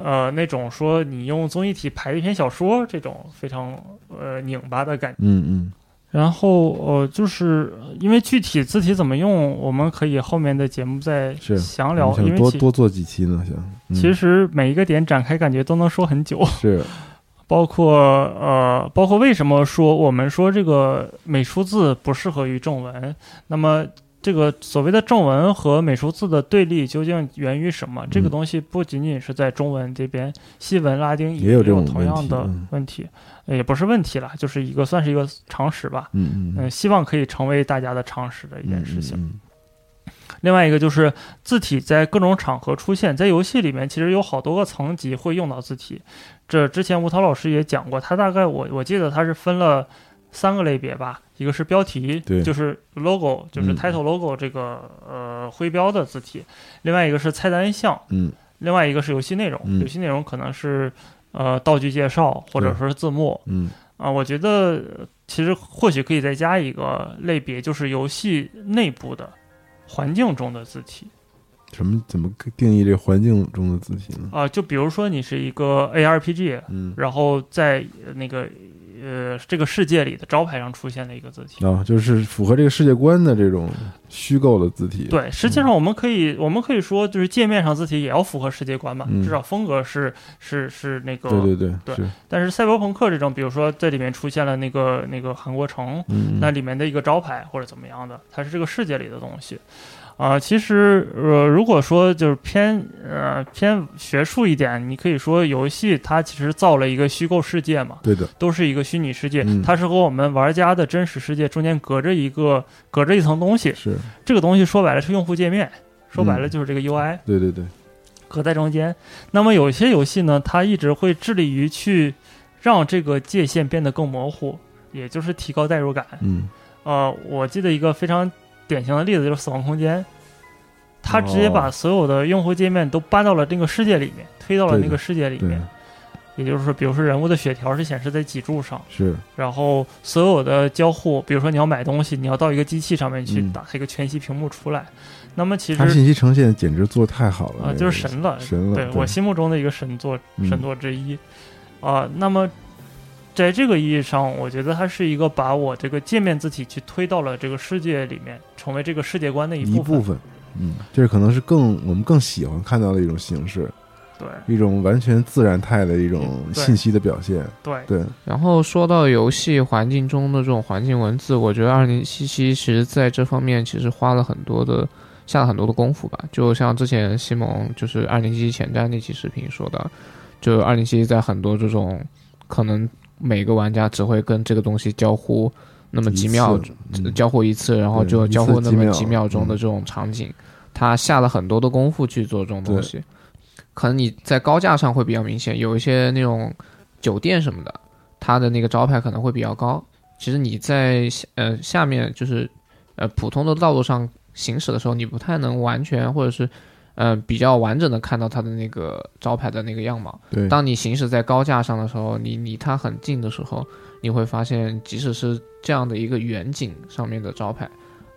S2: 呃，那种说你用综艺体排一篇小说这种非常呃拧巴的感觉。
S1: 嗯嗯，
S2: 然后呃，就是因为具体字体怎么用，我们可以后面的节目再详聊。因为
S1: 多多做几期呢，想。嗯
S2: 其实每一个点展开，感觉都能说很久。
S1: 是，
S2: 包括呃，包括为什么说我们说这个美术字不适合于正文，那么。这个所谓的正文和美术字的对立究竟源于什么？这个
S1: 嗯
S2: 东西不仅仅是在中文这边，西文、拉丁
S1: 也有这种
S2: 同样的
S1: 问题
S2: 也不是问题了，就是一个算是一个常识吧。
S1: 嗯嗯
S2: 嗯，希望可以成为大家的常识的一件事情。
S1: 嗯
S2: 另外一个就是字体在各种场合出现，在游戏里面其实有好多个层级会用到字体。这之前吴涛老师也讲过，他大概我我记得他是分了三个类别吧，一个是标题，就是 logo，就是
S1: 嗯。
S2: title logo 这个、呃徽标的字体；另外一个是菜单项，
S1: 嗯。
S2: 另外一个是游戏内容，
S1: 嗯。
S2: 游戏内容可能是呃道具介绍或者说是字幕。
S1: 嗯。
S2: 啊、我觉得呃其实或许可以再加一个类别，就是游戏内部的环境中的字体。
S1: 什么怎么定义这环境中的字体呢？
S2: 啊、就比如说你是一个 ARPG，
S1: 嗯。
S2: 然后在呃那个呃这个世界里的招牌上出现的一个字体。
S1: 啊，就是符合这个世界观的这种虚构的字体。
S2: 对，实际上我们可以，我们可以说，就是界面上字体也要符合世界观嘛，
S1: 嗯
S2: 至少风格是是是那个。
S1: 对对对
S2: 对
S1: 是，
S2: 但是赛博朋克这种，比如说在里面出现了那个那个韩国城，
S1: 嗯
S2: 那里面的一个招牌或者怎么样的，它是这个世界里的东西。啊、其实呃，如果说就是偏呃偏学术一点，你可以说游戏它其实造了一个虚构世界嘛，
S1: 对的，
S2: 都是一个虚拟世界，
S1: 嗯
S2: 它是和我们玩家的真实世界中间隔着一个隔着一层东西。
S1: 是，
S2: 这个东西说白了是用户界面，说白了
S1: 嗯
S2: 就是这个 UI、
S1: 对对对，
S2: 隔在中间。那么有些游戏呢，它一直会致力于去让这个界限变得更模糊，也就是提高代入感。
S1: 嗯
S2: 呃，我记得一个非常典型的例子就是《死亡空间》，它直接把
S1: 哦
S2: 所有的用户界面都搬到了这个世界里面，推到了那个世界里面。也就是说，比如说人物的血条是显示在脊柱上，
S1: 是，
S2: 然后所有的交互，比如说你要买东西，你要到一个机器上面去
S1: 嗯。
S2: 打开一个全息屏幕出来。那么其实
S1: 它信息呈现简直做得太好了
S2: 啊，
S1: 那个
S2: 就是神了，
S1: 神了，
S2: 对我心目中的一个神作
S1: 嗯。
S2: 神作之一。啊、那么在这个意义上，我觉得它是一个把我这个界面字体去推到了这个世界里面，成为这个世界观的一部分。
S1: 一部分，嗯，这可能是更我们更喜欢看到的一种形式，
S2: 对。
S1: 一种完全自然态的一种信息的表现，
S2: 对。
S1: 对，
S3: 然后说到游戏环境中的这种环境文字，我觉得二零七七其实在这方面其实花了很多的下了很多的功夫吧。就像之前西蒙就是二零七七前瞻那期视频说的，就二零七七在很多这种可能每个玩家只会跟这个东西交互那么几秒交互一次，然后就交互那么
S1: 几秒
S3: 几秒钟的这种场景，他下了很多的功夫去做这种东西。可能你在高架上会比较明显，有一些那种酒店什么的，它的那个招牌可能会比较高。其实你在下呃下面就是呃普通的道路上行驶的时候，你不太能完全或者是呃比较完整的看到它的那个招牌的那个样貌。
S1: 对，
S3: 当你行驶在高架上的时候，你离它很近的时候，你会发现，即使是这样的一个远景上面的招牌，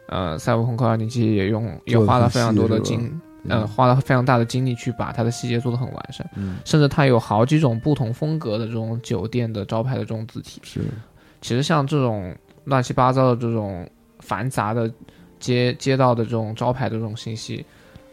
S3: 呃，赛博朋克2077也用也
S1: 做得很
S3: 花了非常多的精，呃，花了非常大的精力去把它的细节做得很完善，
S1: 嗯
S3: 甚至它有好几种不同风格的这种酒店的招牌的这种字体。
S1: 是，
S3: 其实像这种乱七八糟的这种繁杂的街街道的这种招牌的这种信息，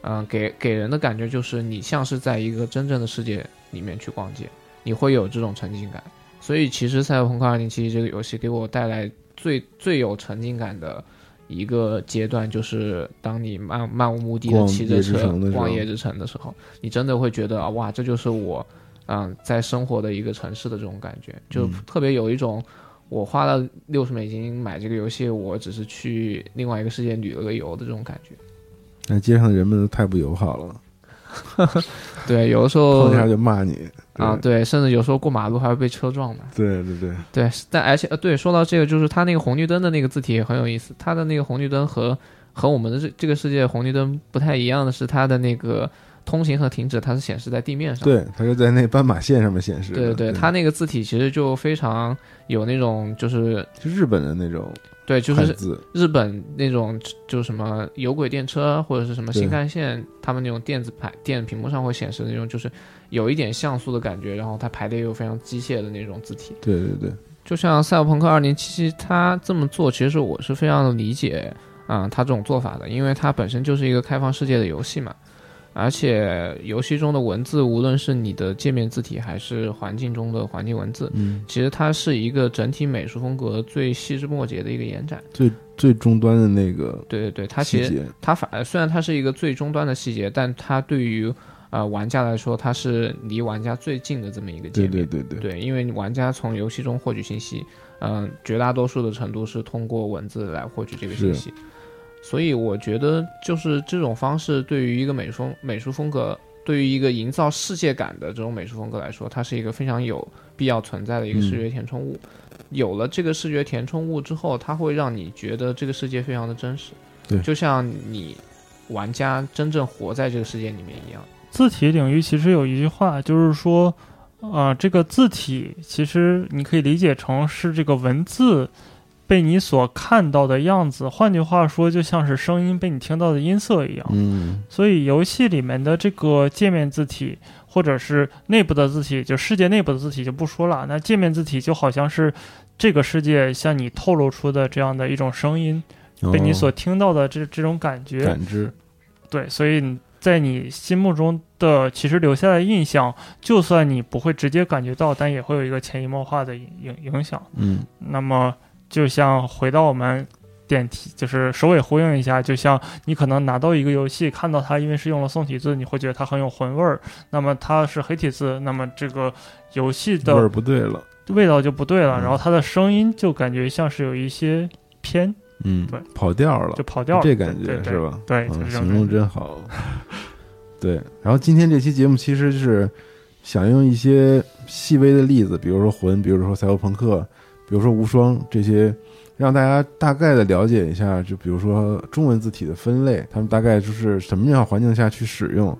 S3: 嗯、给给人的感觉就是你像是在一个真正的世界里面去逛街，你会有这种沉浸感。所以其实《赛博朋克2077》这个游戏给我带来最最有沉浸感的一个阶段，就是当你漫漫无目的的骑着车逛夜之城的时候，你真的会觉得啊，哇，这就是我嗯在生活的一个城市的这种感觉，就
S1: 嗯
S3: 特别有一种。我花了六十美金买这个游戏，我只是去另外一个世界旅了个游的这种感觉。
S1: 那街上的人们都太不友好了，
S3: 对，有的时候
S1: 碰一下就骂你
S3: 啊，，对，甚至有时候过马路还会被车撞嘛。
S1: 对对对，
S3: 对，但而且呃，对，说到这个，就是它那个红绿灯的那个字体也很有意思。它的那个红绿灯和和我们的这这个世界红绿灯不太一样的是，它的那个通行和停止它是显示在地面上。
S1: 对，它是在那斑马线上面显示，
S3: 对对对，它那个字体其实就非常有那种就是
S1: 就日本的那种
S3: 对，就是，日本那种就什么有轨电车或者是什么新干线，他们那种电子牌电屏幕上会显示的那种，就是有一点像素的感觉，然后它排列又非常机械的那种字体。
S1: 对对对，
S3: 就像《赛博朋克2077》，它这么做，其实我是非常的理解啊、它这种做法的，因为它本身就是一个开放世界的游戏嘛，而且游戏中的文字，无论是你的界面字体还是环境中的环境文字，
S1: 嗯，
S3: 其实它是一个整体美术风格最细枝末节的一个延展。
S1: 最最终端的那个
S3: 对对对，它其实，它反而虽然它是一个最终端的细节，但它对于呃玩家来说，它是离玩家最近的这么一个界
S1: 对
S3: 面。
S1: 对对对，
S3: 对，因为玩家从游戏中获取信息，嗯、绝大多数的程度是通过文字来获取这个信息。所以我觉得就是这种方式对于一个美术美术风格，对于一个营造世界感的这种美术风格来说，它是一个非常有必要存在的一个视觉填充物。有了这个视觉填充物之后，它会让你觉得这个世界非常的真实，
S1: 对
S3: 就像你玩家真正活在这个世界里面一样。
S2: 字体领域其实有一句话，就是说，啊、这个字体其实你可以理解成是这个文字被你所看到的样子，换句话说，就像是声音被你听到的音色一样。
S1: 嗯
S2: 所以游戏里面的这个界面字体，或者是内部的字体，就世界内部的字体就不说了。那界面字体就好像是这个世界向你透露出的这样的一种声音，被你所
S1: 哦
S2: 听到的这这种感觉。
S1: 感知，
S2: 对，所以你在你心目中的其实留下的印象，就算你不会直接感觉到，但也会有一个潜移默化的影影影响。
S1: 嗯
S2: 那么，就像回到我们点题，就是首尾呼应一下，就像你可能拿到一个游戏，看到它因为是用了宋体字，你会觉得它很有魂味儿。那么它是黑体字，那么这个游戏的
S1: 味儿不对了，
S2: 味道就不对了，
S1: 嗯
S2: 然后它的声音就感觉像是有一些偏，
S1: 嗯，
S2: 对，
S1: 跑调了
S2: 就，跑调了，
S1: 这感觉是吧？
S2: 对，
S1: 形容真好。对，然后今天这期节目其实是想用一些细微的例子，比如说魂，比如说赛博朋克，比如说无双这些，让大家大概的了解一下，就比如说中文字体的分类，他们大概就是什么样环境下去使用。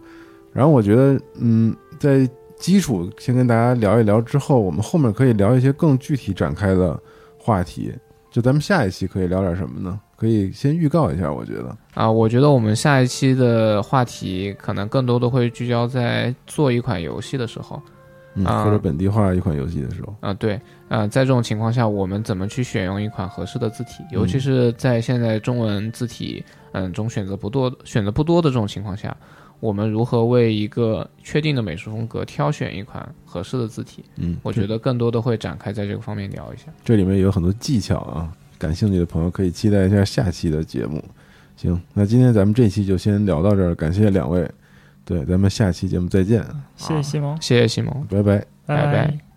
S1: 然后我觉得，嗯，在基础先跟大家聊一聊之后，我们后面可以聊一些更具体展开的话题。就咱们下一期可以聊点什么呢？可以先预告一下，我觉得。
S3: 啊，我觉得我们下一期的话题可能更多的会聚焦在做一款游戏的时候。
S1: 嗯，
S3: 啊
S1: 或者本地化一款游戏的时候，
S3: 啊，对，呃，在这种情况下，我们怎么去选用一款合适的字体？尤其是在现在中文字体嗯中选择不多、选择不多的这种情况下，我们如何为一个确定的美术风格挑选一款合适的字体？
S1: 嗯，
S3: 我觉得更多的会展开在这个方面聊一下。
S1: 这里面有很多技巧啊，感兴趣的朋友可以期待一下下期的节目。行，那今天咱们这期就先聊到这儿，感谢两位，对，咱们下期节目再见，
S2: 谢谢西蒙，
S3: 谢谢西蒙。
S1: 拜拜。
S3: 拜拜
S2: 拜